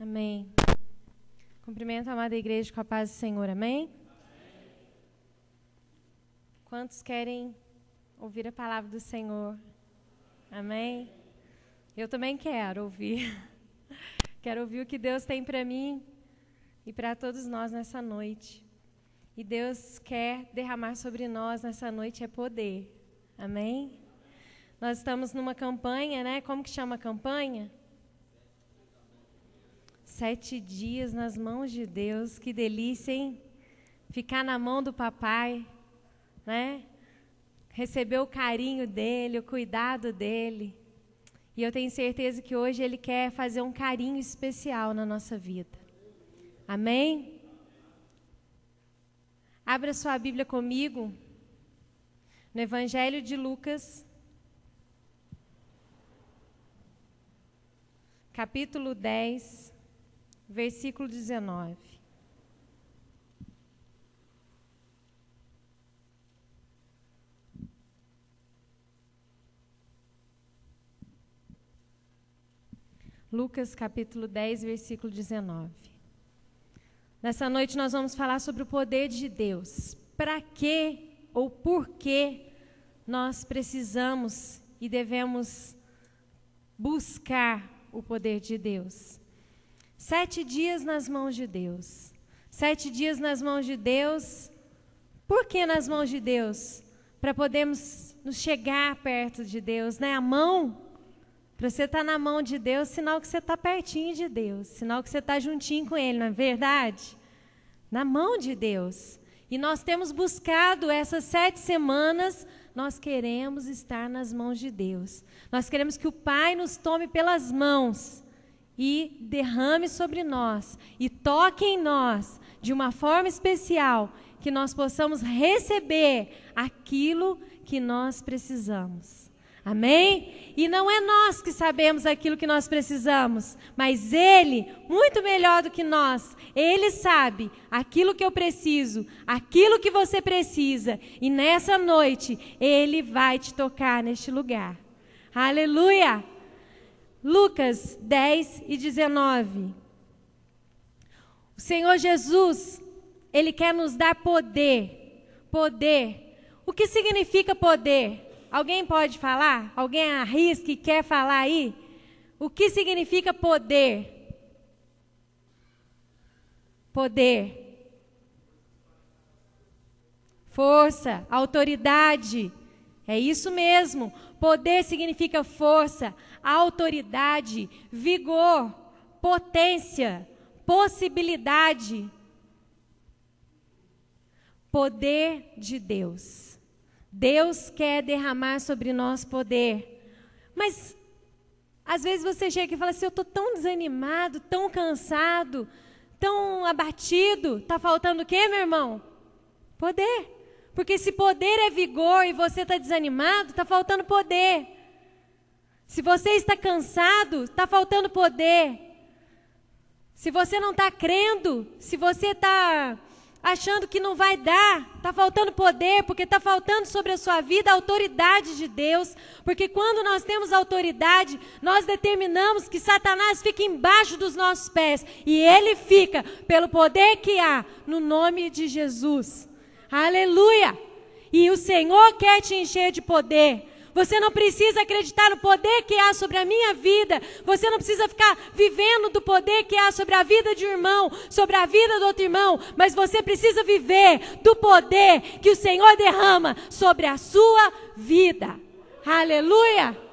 Amém. Cumprimento a amada igreja com a paz do Senhor. Amém? Quantos querem ouvir a palavra do Senhor? Amém? Eu também quero ouvir. Quero ouvir o que Deus tem para mim e para todos nós nessa noite. E Deus quer derramar sobre nós nessa noite é poder. Amém? Nós estamos numa campanha, né? Como que chama a campanha? Sete dias nas mãos de Deus, que delícia, hein? Ficar na mão do papai, né? Receber o carinho dele, o cuidado dele. E eu tenho certeza que hoje ele quer fazer um carinho especial na nossa vida. Amém? Abra sua Bíblia comigo no Evangelho de Lucas, capítulo 10, versículo 19. Lucas capítulo 10, versículo 19. Nessa noite nós vamos falar sobre o poder de Deus. Para que ou por que nós precisamos e devemos buscar o poder de Deus? Sete dias nas mãos de Deus. Sete dias nas mãos de Deus. Por que nas mãos de Deus? Para podermos nos chegar perto de Deus, né? A mão, para você estar tá na mão de Deus, sinal que você está pertinho de Deus, sinal que você está juntinho com Ele, não é verdade? Na mão de Deus. E nós temos buscado essas sete semanas, nós queremos estar nas mãos de Deus. Nós queremos que o Pai nos tome pelas mãos e derrame sobre nós e toque em nós de uma forma especial, que nós possamos receber aquilo que nós precisamos. Amém? E não é nós que sabemos aquilo que nós precisamos, mas Ele, muito melhor do que nós, Ele sabe aquilo que eu preciso, aquilo que você precisa, e nessa noite Ele vai te tocar neste lugar. Aleluia! Lucas 10 e 19. O Senhor Jesus, Ele quer nos dar poder. Poder. O que significa poder? Alguém pode falar? Alguém arrisca e quer falar aí? O que significa poder? Poder. Força, autoridade. É isso mesmo. Poder significa força, autoridade, vigor, potência, possibilidade. Poder de Deus. Deus quer derramar sobre nós poder. Mas às vezes você chega e fala assim: Eu estou tão desanimado, tão cansado, tão abatido. Está faltando o quê, meu irmão? Poder. Porque se poder é vigor e você está desanimado, está faltando poder. Se você está cansado, está faltando poder. Se você não está crendo, se você está achando que não vai dar, está faltando poder, porque está faltando sobre a sua vida a autoridade de Deus. Porque quando nós temos autoridade, nós determinamos que Satanás fique embaixo dos nossos pés. E ele fica pelo poder que há no nome de Jesus. Aleluia! E o Senhor quer te encher de poder. Você não precisa acreditar no poder que há sobre a minha vida. Você não precisa ficar vivendo do poder que há sobre a vida de um irmão, sobre a vida do outro irmão. Mas você precisa viver do poder que o Senhor derrama sobre a sua vida. Aleluia!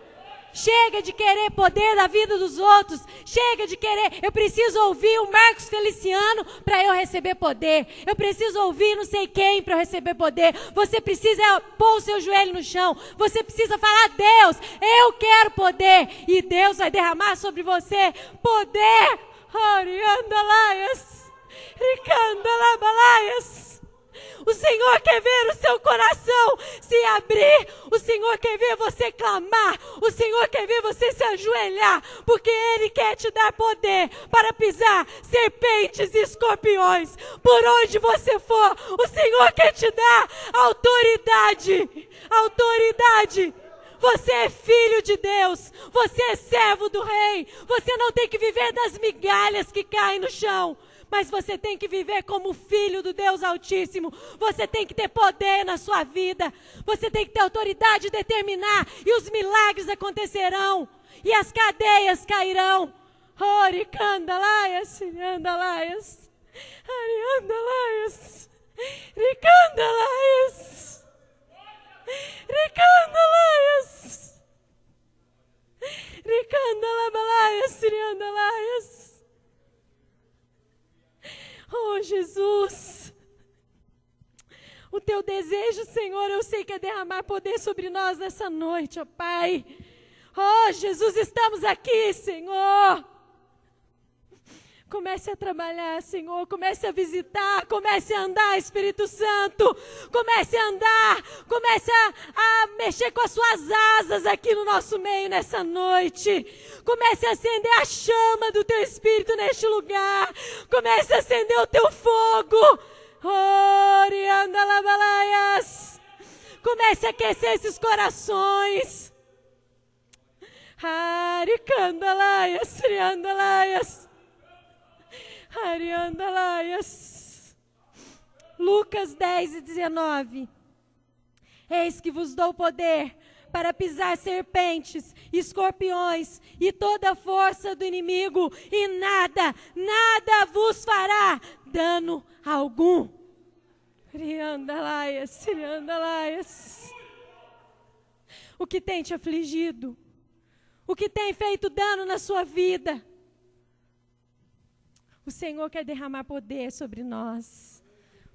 Chega de querer poder da vida dos outros. Chega de querer. Eu preciso ouvir o Marcos Feliciano para eu receber poder. Eu preciso ouvir não sei quem para eu receber poder. Você precisa pôr o seu joelho no chão. Você precisa falar: Deus, eu quero poder. E Deus vai derramar sobre você poder. Ariandalaias. Ricandalabalaias. O Senhor quer ver o seu coração se abrir. O Senhor quer ver você clamar. O Senhor quer ver você se ajoelhar. Porque Ele quer te dar poder para pisar serpentes e escorpiões. Por onde você for, o Senhor quer te dar autoridade. Autoridade. Você é filho de Deus. Você é servo do rei. Você não tem que viver das migalhas que caem no chão. Mas você tem que viver como filho do Deus Altíssimo. Você tem que ter poder na sua vida. Você tem que ter autoridade de determinar. E os milagres acontecerão. E as cadeias cairão. Oricandalaias, andalaias. Ariandalaias. Ricandalaias. Ricandalaias. Ricandalabalaias, Riandalaias. Oh, Jesus. O teu desejo, Senhor, eu sei que é derramar poder sobre nós nessa noite, ó Pai. Oh, Jesus, estamos aqui, Senhor. Comece a trabalhar, Senhor. Comece a visitar. Comece a andar, Espírito Santo. Comece a andar. Comece a, a, mexer com as suas asas aqui no nosso meio nessa noite. Comece a acender a chama do teu Espírito neste lugar. Comece a acender o teu fogo. Oriandalabalaias. Comece a aquecer esses corações. Aricandalaias, Triandalaias. Ariandalaias. Lucas 10 e 19. Eis que vos dou poder para pisar serpentes, escorpiões e toda a força do inimigo, e nada, nada vos fará dano algum. Riandalaias, riandalaias. O que tem te afligido? O que tem feito dano na sua vida? O Senhor quer derramar poder sobre nós.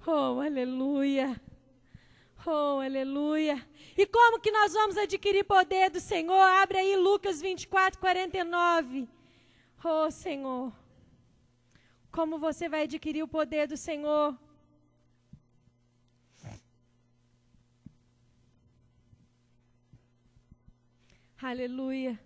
Oh, aleluia. Oh, aleluia. E como que nós vamos adquirir poder do Senhor? Abre aí Lucas 24, 49. Oh, Senhor. Como você vai adquirir o poder do Senhor? Aleluia.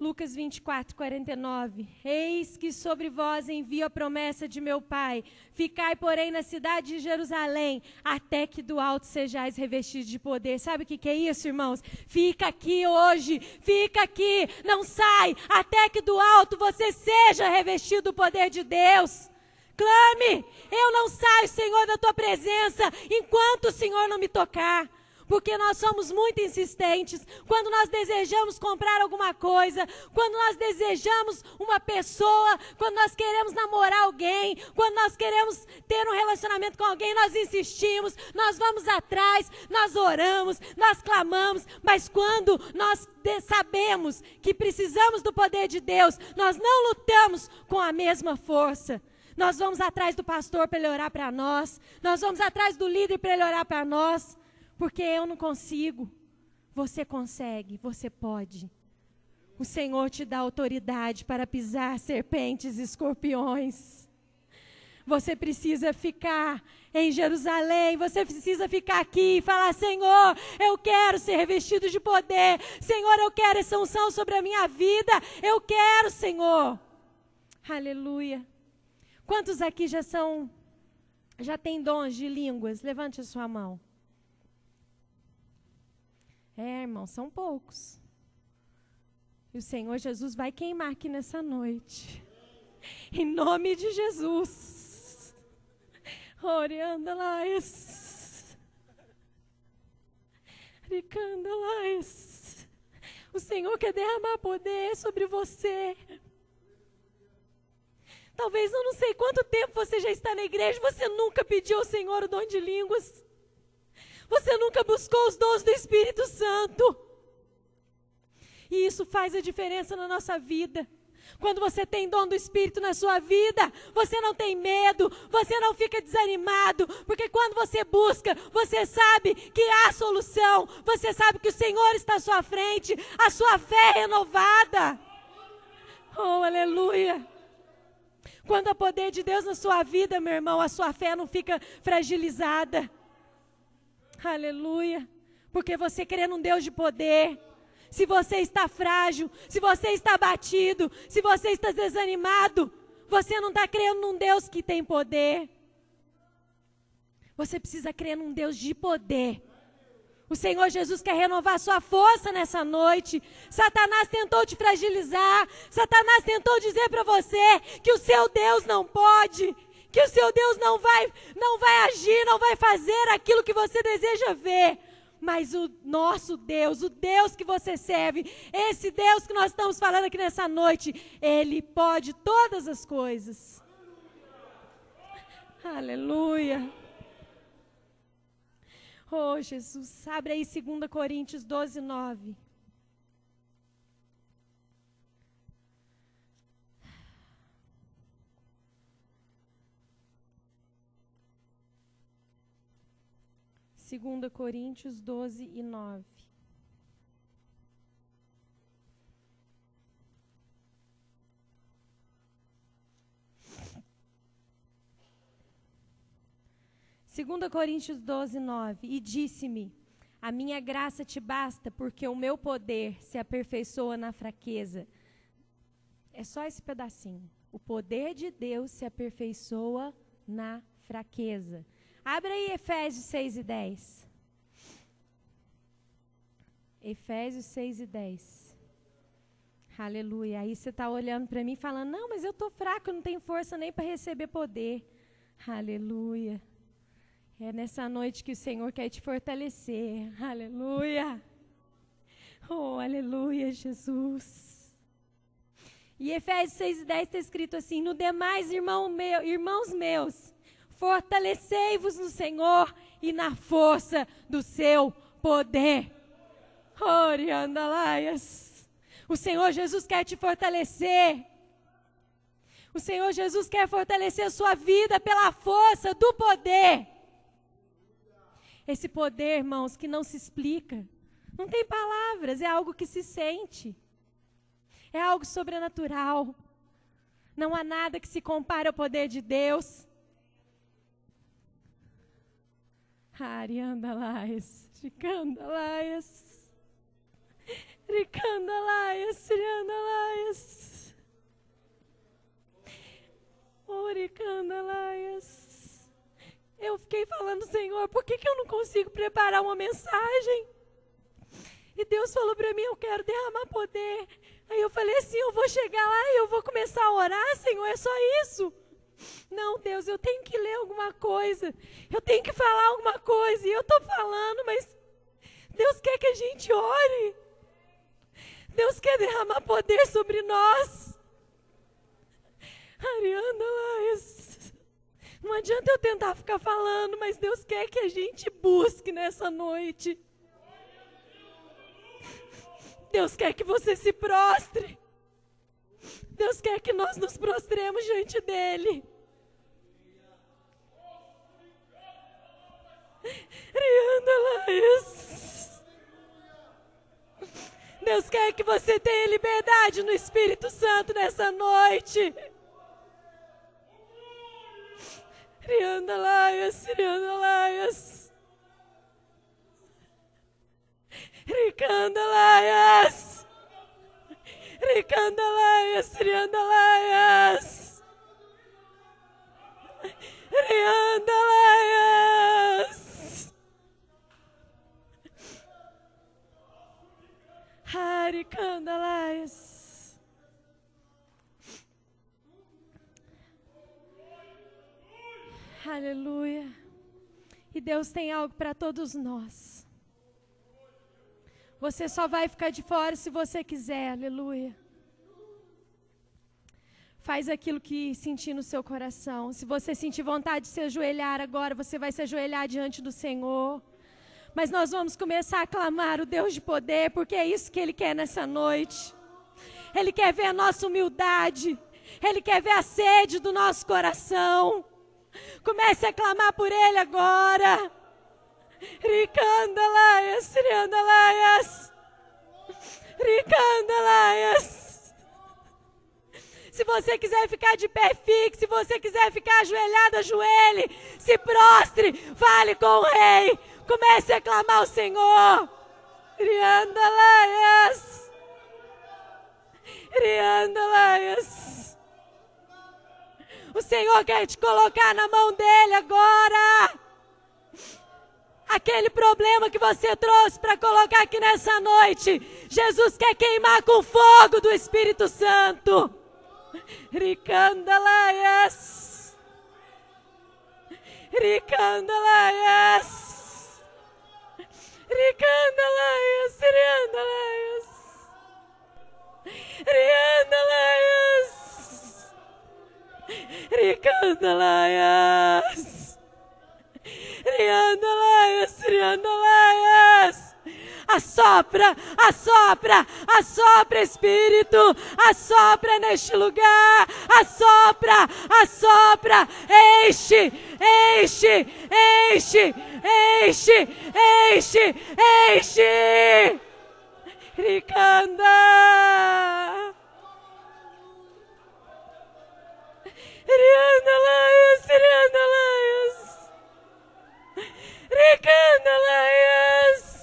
Lucas 24, 49. Eis que sobre vós envio a promessa de meu Pai. Ficai, porém, na cidade de Jerusalém, até que do alto sejais revestidos de poder. Sabe o que, que é isso, irmãos? Fica aqui hoje, fica aqui, não sai, até que do alto você seja revestido do poder de Deus. Clame, eu não saio, Senhor, da tua presença, enquanto o Senhor não me tocar porque nós somos muito insistentes. Quando nós desejamos comprar alguma coisa, quando nós desejamos uma pessoa, quando nós queremos namorar alguém, quando nós queremos ter um relacionamento com alguém, nós insistimos, nós vamos atrás, nós oramos, nós clamamos, mas quando nós sabemos que precisamos do poder de Deus, nós não lutamos com a mesma força. Nós vamos atrás do pastor para ele orar para nós. Nós vamos atrás do líder para ele orar para nós. Porque eu não consigo. Você consegue, você pode. O Senhor te dá autoridade para pisar serpentes e escorpiões. Você precisa ficar em Jerusalém, você precisa ficar aqui e falar: Senhor, eu quero ser revestido de poder. Senhor, eu quero essa unção sobre a minha vida. Eu quero, Senhor. Aleluia. Quantos aqui já são, já têm dons de línguas? Levante a sua mão. É, irmão, são poucos. E o Senhor Jesus vai queimar aqui nessa noite. Em nome de Jesus. Orando lá. Ricando lá. O Senhor quer derramar poder sobre você. Talvez eu não sei quanto tempo você já está na igreja, você nunca pediu ao Senhor o dom de línguas. Você nunca buscou os dons do Espírito Santo. E isso faz a diferença na nossa vida. Quando você tem dom do Espírito na sua vida, você não tem medo, você não fica desanimado, porque quando você busca, você sabe que há solução, você sabe que o Senhor está à sua frente, a sua fé é renovada. Oh, aleluia! Quando há poder de Deus na sua vida, meu irmão, a sua fé não fica fragilizada. Aleluia. Porque você crê num Deus de poder. Se você está frágil, se você está batido, se você está desanimado, você não está crendo num Deus que tem poder. Você precisa crer num Deus de poder. O Senhor Jesus quer renovar sua força nessa noite. Satanás tentou te fragilizar. Satanás tentou dizer para você que o seu Deus não pode, que o seu Deus não vai, não vai agir, não vai fazer aquilo que você deseja ver. Mas o nosso Deus, o Deus que você serve, esse Deus que nós estamos falando aqui nessa noite, ele pode todas as coisas. Aleluia. Oh, Jesus, abre aí 2 Coríntios 12, 9. Segunda Coríntios 12 e 9. Segunda Coríntios 12, 9. E disse-me, a minha graça te basta, porque o meu poder se aperfeiçoa na fraqueza. É só esse pedacinho. O poder de Deus se aperfeiçoa na fraqueza. Abre aí Efésios 6 e 10. Efésios 6 e 10. Aleluia. Aí você está olhando para mim falando: Não, mas eu estou fraco, não tenho força nem para receber poder. Aleluia. É nessa noite que o Senhor quer te fortalecer. Aleluia. Oh, aleluia, Jesus. E Efésios 6 e 10 está escrito assim: No demais, irmão meu, irmãos meus, Fortalecei-vos no Senhor e na força do seu poder. Oriandalaias. O Senhor Jesus quer te fortalecer. O Senhor Jesus quer fortalecer a sua vida pela força do poder. Esse poder, irmãos, que não se explica. Não tem palavras, é algo que se sente. É algo sobrenatural. Não há nada que se compare ao poder de Deus. Ariandalaias, Ricandalaias, Ricandalaias, Riandalaias, Oricandalaias. Eu fiquei falando, Senhor, por que, que eu não consigo preparar uma mensagem? E Deus falou para mim, eu quero derramar poder. Aí eu falei assim, eu vou chegar lá e eu vou começar a orar, Senhor, é só isso. Não, Deus, eu tenho que ler alguma coisa. Eu tenho que falar alguma coisa. E eu estou falando, mas Deus quer que a gente ore. Deus quer derramar poder sobre nós. Ariana, não adianta eu tentar ficar falando, mas Deus quer que a gente busque nessa noite. Deus quer que você se prostre. Deus quer que nós nos prostremos diante dEle. Deus quer que você tenha liberdade no Espírito Santo nessa noite. Rianda Laias, Rianda Laias. Riandalaias. Riandalaias. Haricandalaias. Aleluia. E Deus tem algo para todos nós. Você só vai ficar de fora se você quiser, aleluia. Faz aquilo que sentir no seu coração. Se você sentir vontade de se ajoelhar agora, você vai se ajoelhar diante do Senhor. Mas nós vamos começar a clamar o Deus de poder, porque é isso que Ele quer nessa noite. Ele quer ver a nossa humildade. Ele quer ver a sede do nosso coração. Comece a clamar por Ele agora. Ricandalaias, Riandalaias. Ricandalaias. Se você quiser ficar de pé fixo, se você quiser ficar ajoelhado, ajoelhe, se prostre, fale com o rei, comece a clamar ao Senhor. Riandalaias. Riandalaias. O Senhor quer te colocar na mão dele agora aquele problema que você trouxe para colocar aqui nessa noite. Jesus quer queimar com fogo do Espírito Santo. Ricandalaias. Ricandalaias. Riandalaias. Riandalaias. Ricandalaias. Riandalaias. Riandalaias. Assopra, assopra, assopra, Espírito, assopra neste lugar, assopra, assopra, enche, enche, enche, enche, enche, enche. Ricanda. Rianda Laias, Rianda Laias. Ricanda Laias.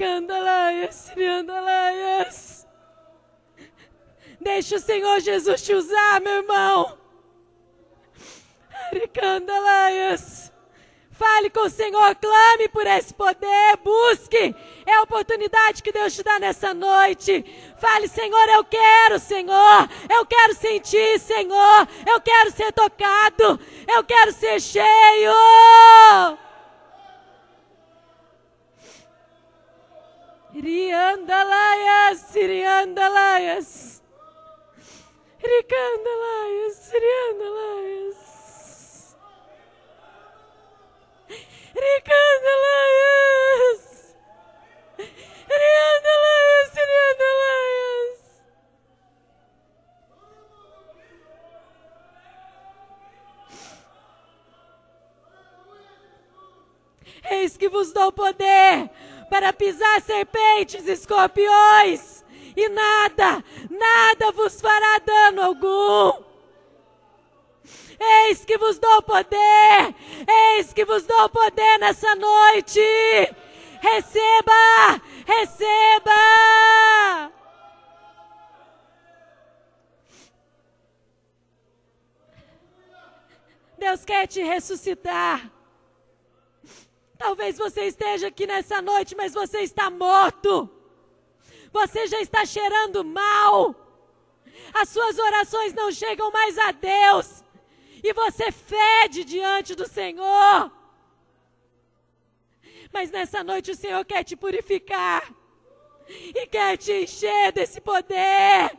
Ricanda Laias, Rianda Laias. Deixa o Senhor Jesus te usar, meu irmão. Ricanda Laias. Fale com o Senhor, clame por esse poder, busque. É a oportunidade que Deus te dá nessa noite. Fale, Senhor, eu quero, Senhor. Eu quero sentir, Senhor. Eu quero ser tocado. Eu quero ser cheio. Iriandalaias, Iriandalaias. Ricandalaias, Iriandalaias. Ricandalaias. Iriandalaias, Iriandalaias. Eis que vos dou poder para pisar serpentes escorpiões, e nada, nada vos fará dano algum. Eis que vos dou poder, eis que vos dou poder nessa noite. Receba, receba. Deus quer te ressuscitar. Talvez você esteja aqui nessa noite, mas você está morto. Você já está cheirando mal. As suas orações não chegam mais a Deus. E você fede diante do Senhor. Mas nessa noite o Senhor quer te purificar. E quer te encher desse poder.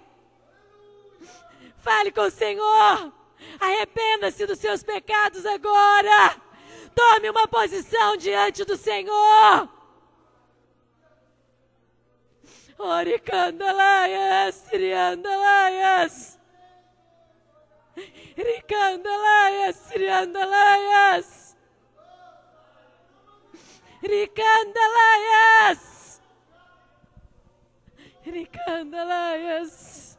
Fale com o Senhor. Arrependa-se dos seus pecados agora. Tome uma posição diante do Senhor. Oricandalaias, triandalaias. Ricandalaias, triandalaias. Ricandalaias. Ricandalaias.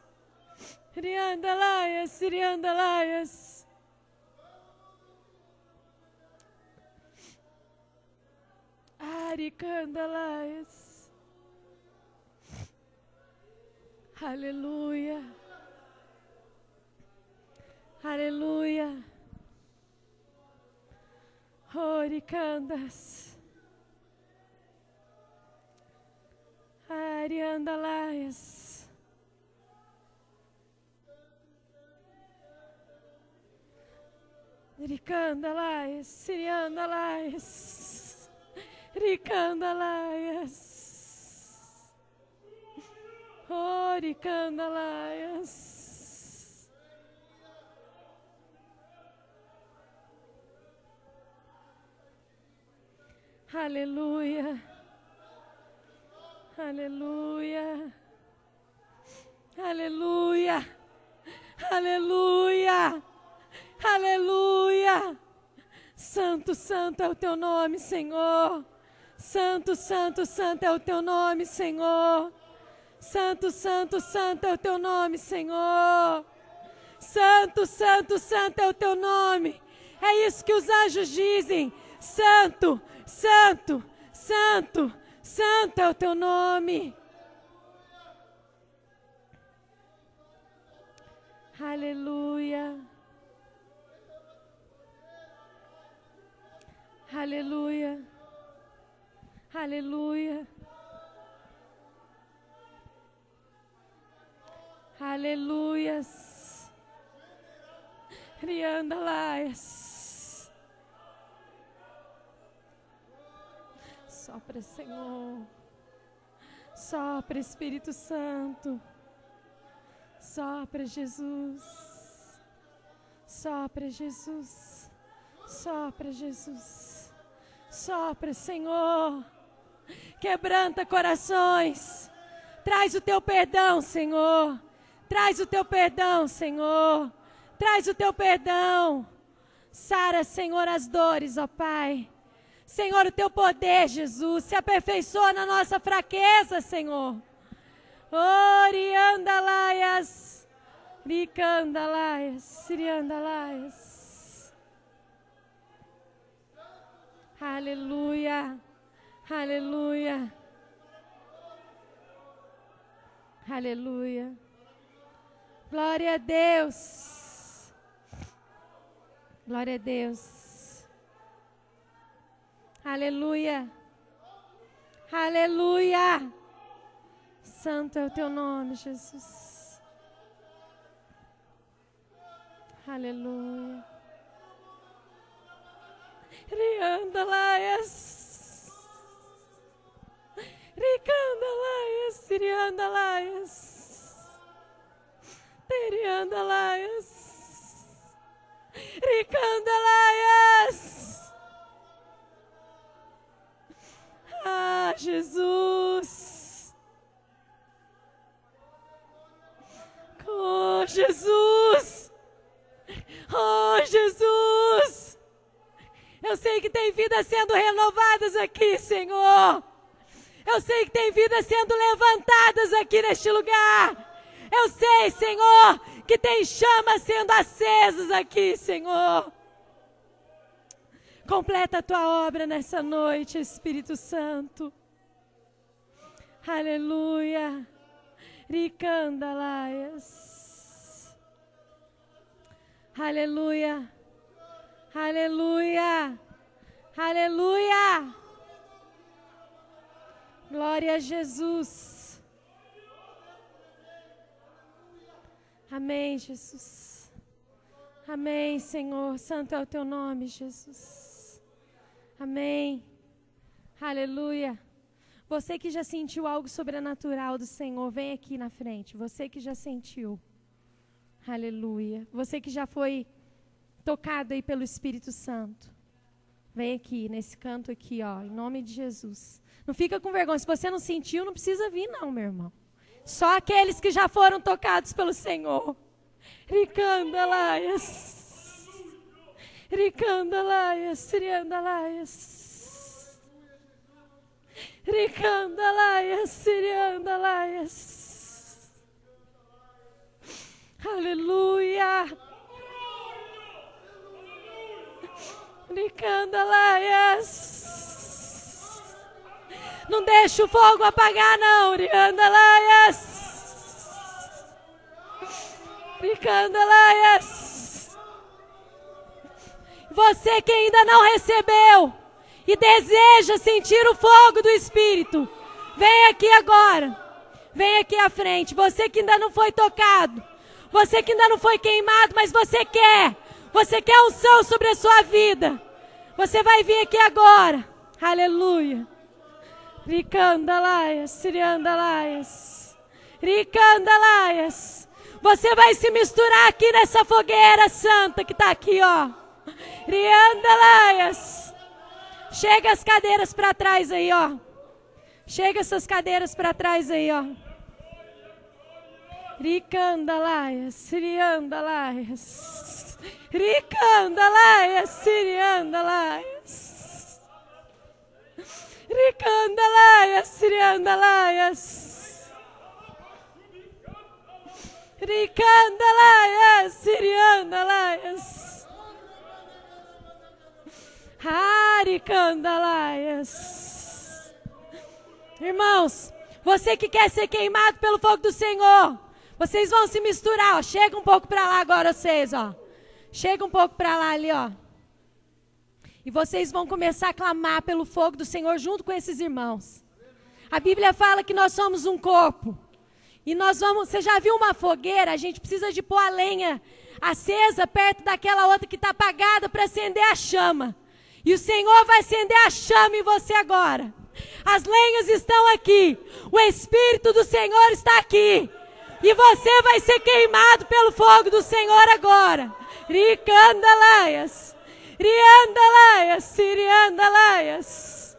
Riandalaias, riandalaias. Aricandalaias. Aleluia. Aleluia. Oricandas. Ariandalaias. Ricandalaias. Siriandalaias. Ricandalaias. Oh, Ricandalaias. Aleluia. Aleluia. Aleluia. Aleluia. Aleluia. Santo, santo é o teu nome, Senhor. Santo, santo, santo é o teu nome, Senhor. Santo, santo, santo é o teu nome, Senhor. Santo, santo, santo é o teu nome. É isso que os anjos dizem. Santo, santo, santo, santo é o teu nome. Aleluia. Aleluia. Aleluia. Aleluias. Rianda laias. Sopra, Senhor. Sopra, Espírito Santo. Sopra, Jesus. Sopra, Jesus. Sopra, Jesus. Sopra, Senhor. Quebranta corações. Traz o teu perdão, Senhor. Traz o teu perdão, Senhor. Traz o teu perdão. Sara, Senhor, as dores, ó Pai. Senhor, o teu poder, Jesus, se aperfeiçoa na nossa fraqueza, Senhor. Oriandalaias, Ricandalaias, Siriandalaias. Aleluia, aleluia, aleluia. Glória a Deus. Glória a Deus. Aleluia. Aleluia. Santo é o teu nome, Jesus. Aleluia. Rianda laias. Ricanda laias. Rianda laias. Terianda laias. Ricanda laias. Ah, Jesus. Oh, Jesus! Oh, Jesus! Eu sei que tem vidas sendo renovadas aqui, Senhor. Eu sei que tem vidas sendo levantadas aqui neste lugar. Eu sei, Senhor, que tem chamas sendo acesas aqui, Senhor. Completa a tua obra nessa noite, Espírito Santo. Aleluia. Ricandalaias. Aleluia. Aleluia. Aleluia. Glória a Jesus. Amém, Jesus. Amém, Senhor. Santo é o teu nome, Jesus. Amém. Aleluia. Você que já sentiu algo sobrenatural do Senhor, vem aqui na frente. Você que já sentiu. Aleluia. Você que já foi tocado aí pelo Espírito Santo. Vem aqui, nesse canto aqui, ó, em nome de Jesus. Não fica com vergonha. Se você não sentiu, não precisa vir, não, meu irmão. Só aqueles que já foram tocados pelo Senhor. Ricandalaias. Ricandalaias. Ricandalaias. Ricandalaias, Siriandalaias. Aleluia. Ricandalaias. Não deixa o fogo apagar, não, Ricandalaias. Ricandalaias. Você que ainda não recebeu, e deseja sentir o fogo do Espírito, vem aqui agora. Vem aqui à frente. Você que ainda não foi tocado. Você que ainda não foi queimado, mas você quer. Você quer unção sobre a sua vida. Você vai vir aqui agora. Aleluia. Ricandalaias, Siriandalaias. Ricandalaias. Você vai se misturar aqui nessa fogueira santa que está aqui, ó. Riandalaias. Chega as cadeiras para trás aí, ó. Chega essas cadeiras para trás aí, ó. Ricandalaias, Siriandalaias. Ricandalaias, Siriandalaias. Ricandalaias, Siriandalaias. Ricandalaias, Siriandalaias. Haricandalaias. Irmãos, você que quer ser queimado pelo fogo do Senhor, Vocês vão se misturar, ó. Chega um pouco para lá agora, vocês, ó. Chega um pouco para lá ali, ó. E vocês vão começar a clamar pelo fogo do Senhor junto com esses irmãos. A Bíblia fala que nós somos um corpo. E nós vamos. Você já viu uma fogueira? A gente precisa de pôr a lenha acesa perto daquela outra que está apagada para acender a chama. E o Senhor vai acender a chama em você agora. As lenhas estão aqui. O Espírito do Senhor está aqui. E você vai ser queimado pelo fogo do Senhor agora. Ricandalaias. Riandalaias. Siriandalaias.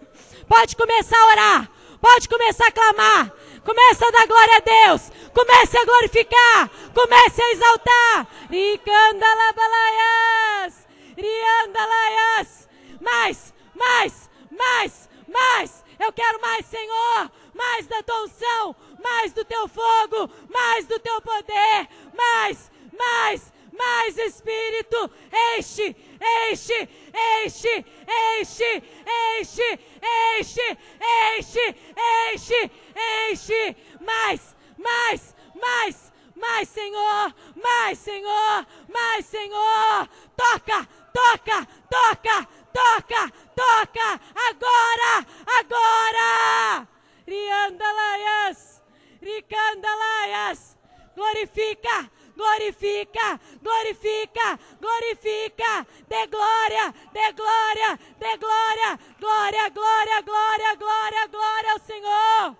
Pode começar a orar. Pode começar a clamar. Começa a dar glória a Deus. Comece a glorificar. Comece a exaltar. Ricandalabalaias. Riandalaias. Mais, mais, mais, mais. Eu quero mais, Senhor. Mais da tua unção. Mais do teu fogo. Mais do teu poder. Mais, mais, mais Espírito. Enche, enche, enche, enche, enche, enche, enche, enche, enche. Mais, mais, mais, mais, Senhor. Mais, Senhor. Mais, Senhor. Toca, toca, toca, toca, toca. Agora, agora. Riandalaias, Ricandalaias. Glorifica, glorifica, glorifica, glorifica, dê glória, dê glória, dê glória, glória, glória, glória, glória, glória ao Senhor.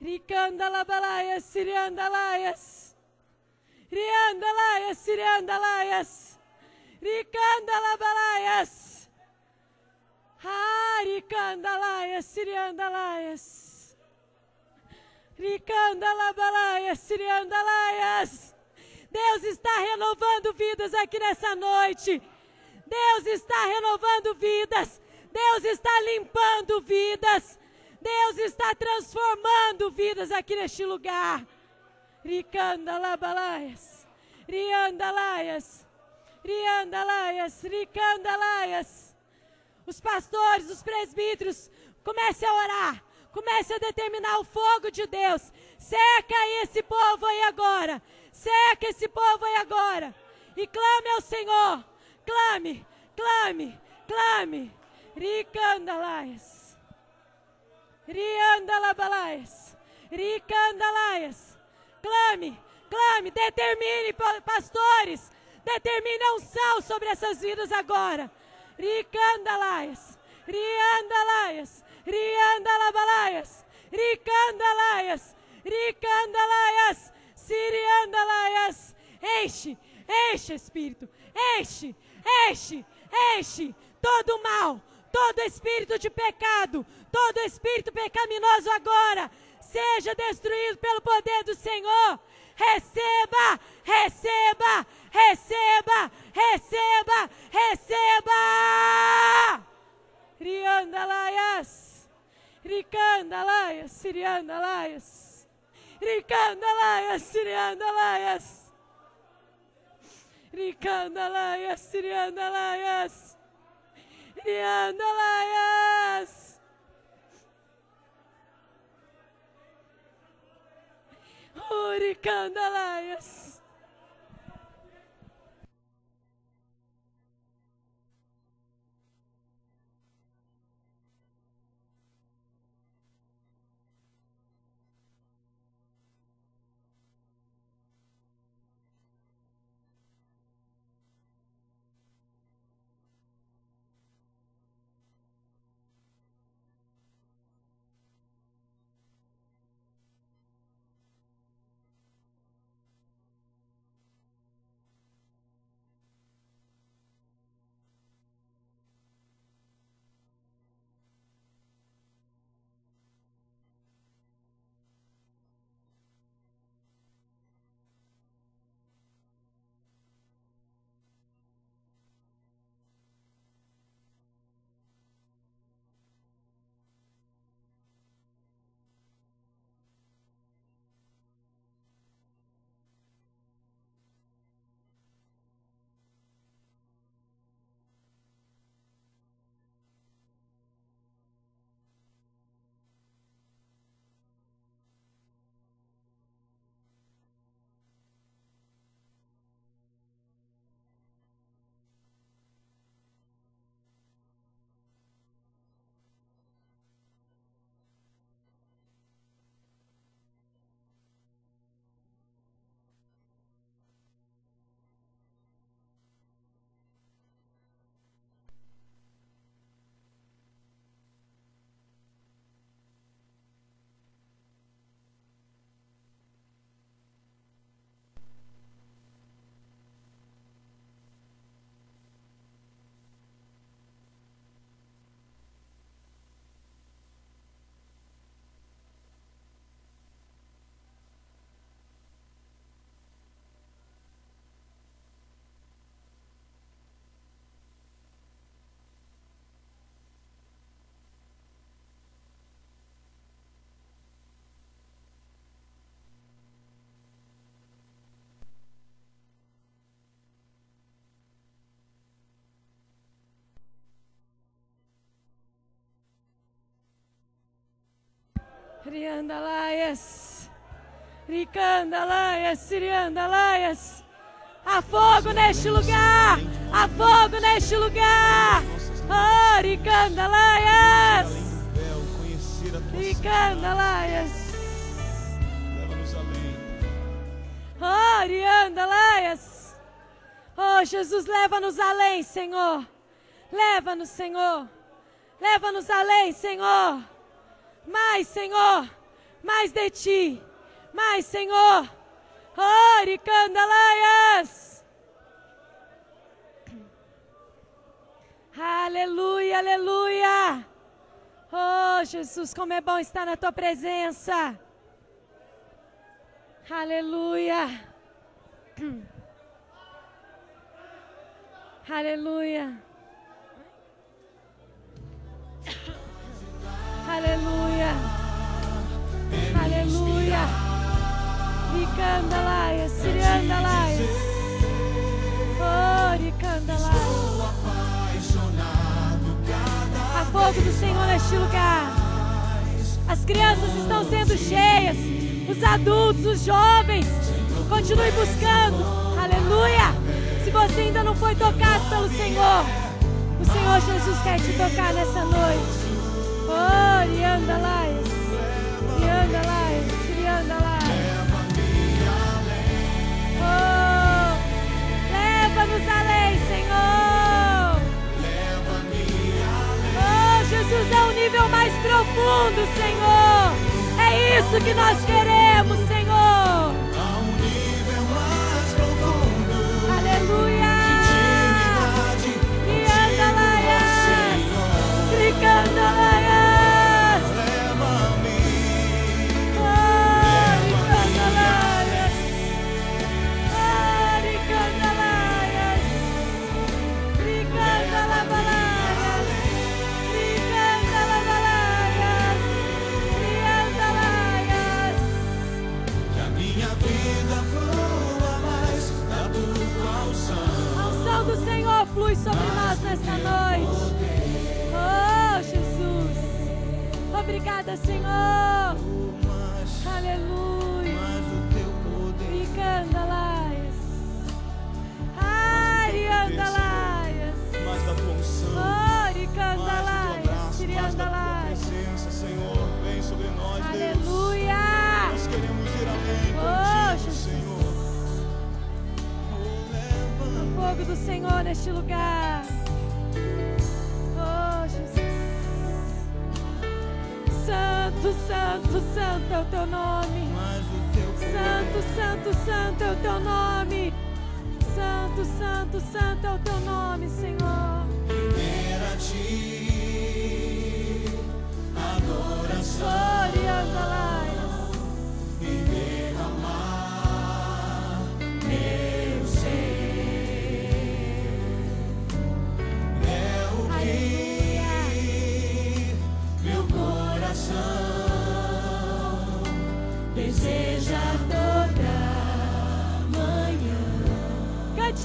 Ricandalabalaias, siriandalaias, riandalaias, siriandalaias, ricandalabalaias, haricandalaias, siriandalaias. Ricandalabalaias, siriandalaias. Deus está renovando vidas aqui nessa noite. Deus está renovando vidas. Deus está limpando vidas. Deus está transformando vidas aqui neste lugar. Ricandalabalaias. Riandalaias. Riandalaias. Ricandalaias. Os pastores, os presbíteros, comece a orar. Comece a determinar o fogo de Deus. Seca esse povo aí agora. Seca esse povo aí agora. E clame ao Senhor. Clame, clame, clame. Ricandalaias. Riandalabalaias. Ricandalaias. Clame, clame, determine, pastores. Determine a unção sobre essas vidas agora. Ricandalaias. Riandalaias. Riandalabalaias, Ricandalaias, Ricandalaias, Siriandalaias. Enche, enche, Espírito, enche, enche, enche todo mal, todo espírito de pecado, todo espírito pecaminoso agora, seja destruído pelo poder do Senhor. Receba, receba, receba, receba, receba. Riandalaias. Ricandalaias, Siriandalaias. Ricandalaias, Siriandalaias. Ricandalaias, Siriandalaias. Riandalaias. Uricandalaias. Riandalaias. Ricandalaias, Siriandalaias. Há fogo neste lugar! Há fogo neste lugar! Oh, Ricandalaias! Ricandalaias. Além. Oh, Riandalaias. Oh, Jesus, leva-nos além, Senhor. Leva-nos, Senhor. Leva-nos além, Senhor. Mais, Senhor. Mais de ti. Mais, Senhor. Oh, Ricandalaias. Aleluia, aleluia. Oh, Jesus, como é bom estar na tua presença. Aleluia. Aleluia. Aleluia. Aleluia. Ricandalaia, Siriandalaia. Oh, Ricandalaia. Há fogo do Senhor neste lugar. As crianças estão sendo cheias. Os adultos, os jovens. Continue buscando. Aleluia. Se você ainda não foi tocado pelo Senhor, o Senhor Jesus quer te tocar nessa noite. Profundo, Senhor. É isso que nós queremos, Senhor. A um nível mais profundo. Aleluia. Intimidade. Rianda Laias. Ricanda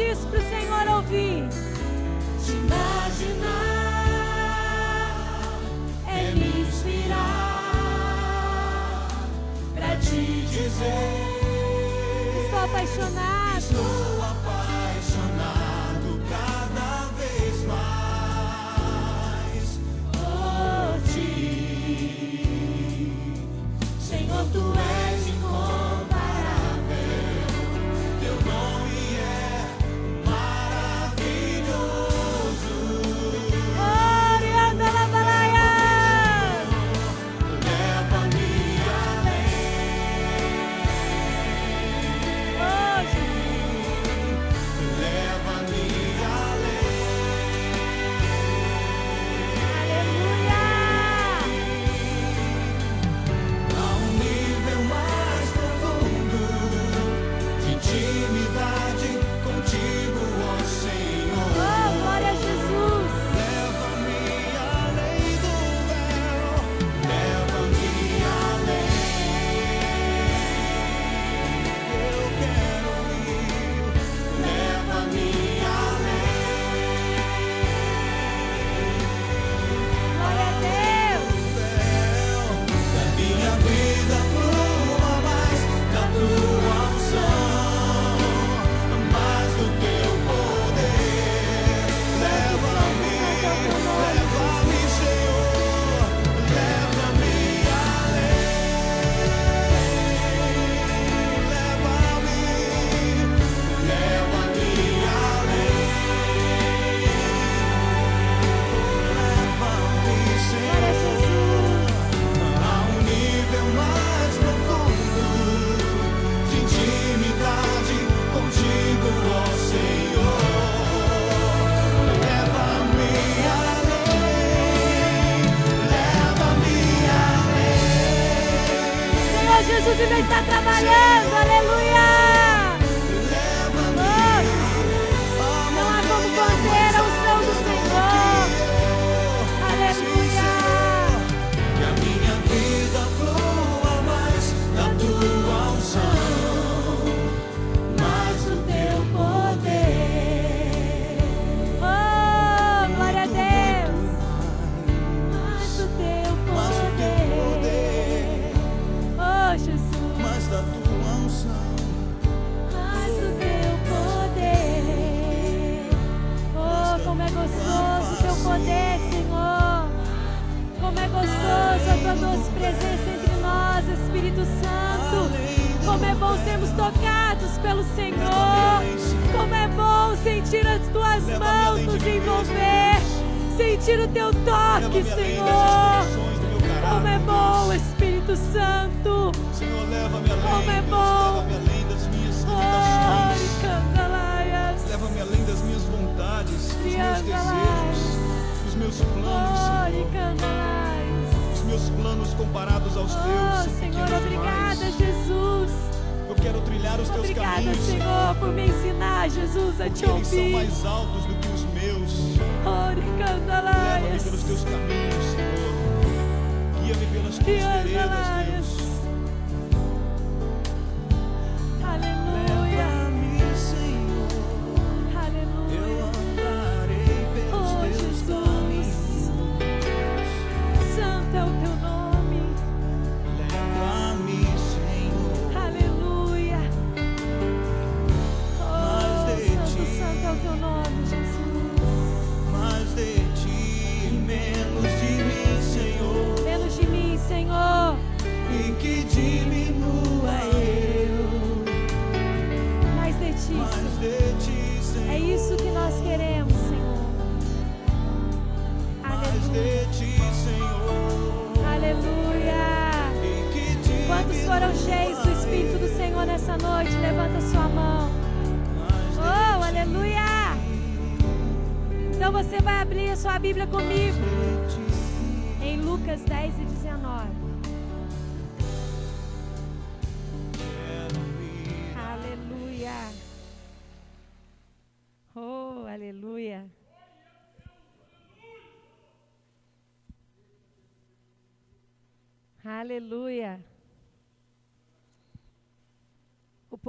Isso pro Senhor ouvir.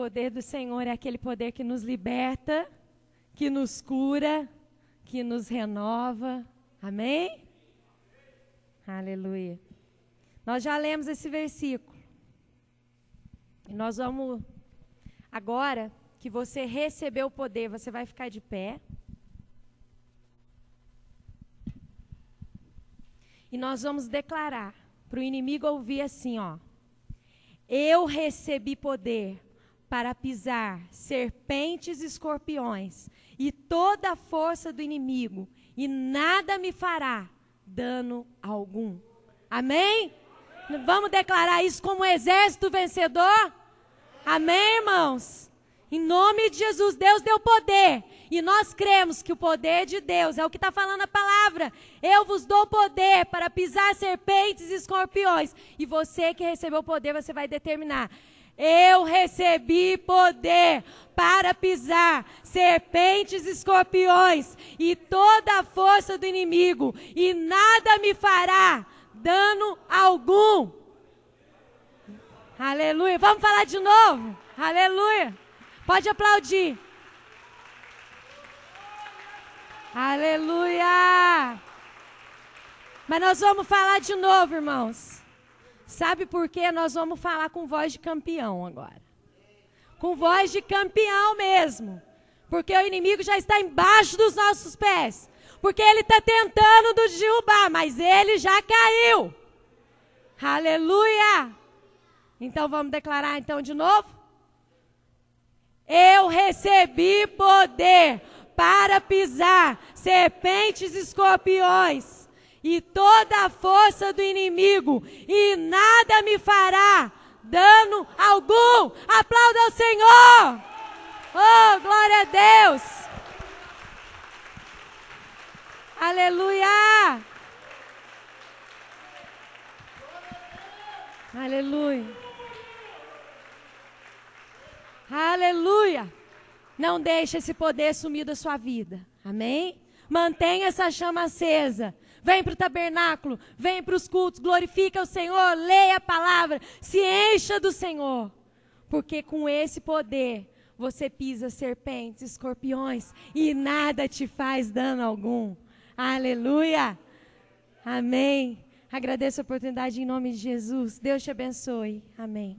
Poder do Senhor é aquele poder que nos liberta, que nos cura, que nos renova. Amém? Aleluia. Nós já lemos esse versículo. E nós vamos agora que você recebeu o poder, você vai ficar de pé. E nós vamos declarar para o inimigo ouvir assim, ó. Eu recebi poder para pisar serpentes e escorpiões e toda a força do inimigo, e nada me fará dano algum. Amém? Vamos declarar isso como um exército vencedor? Amém, irmãos? Em nome de Jesus, Deus deu poder. E nós cremos que o poder de Deus é o que está falando a palavra. Eu vos dou poder para pisar serpentes e escorpiões. E você que recebeu o poder, você vai determinar. Eu recebi poder para pisar serpentes escorpiões e toda a força do inimigo, e nada me fará dano algum. Aleluia. Vamos falar de novo? Aleluia. Pode aplaudir. Aleluia. Mas nós vamos falar de novo, irmãos. Sabe por quê? Nós vamos falar com voz de campeão agora. Com voz de campeão mesmo. Porque o inimigo já está embaixo dos nossos pés. Porque ele está tentando nos derrubar, mas ele já caiu. Aleluia. Então vamos declarar então de novo? Eu recebi poder para pisar serpentes e escorpiões e toda a força do inimigo, e nada me fará dano algum. Aplauda ao Senhor! Oh, glória a Deus! Aleluia! Aleluia! Aleluia! Não deixe esse poder sumir da sua vida. Amém? Mantenha essa chama acesa. Vem para o tabernáculo, vem para os cultos, glorifica o Senhor, leia a palavra, se encha do Senhor. Porque com esse poder você pisa serpentes, escorpiões e nada te faz dano algum. Aleluia! Amém. Agradeço a oportunidade em nome de Jesus. Deus te abençoe. Amém.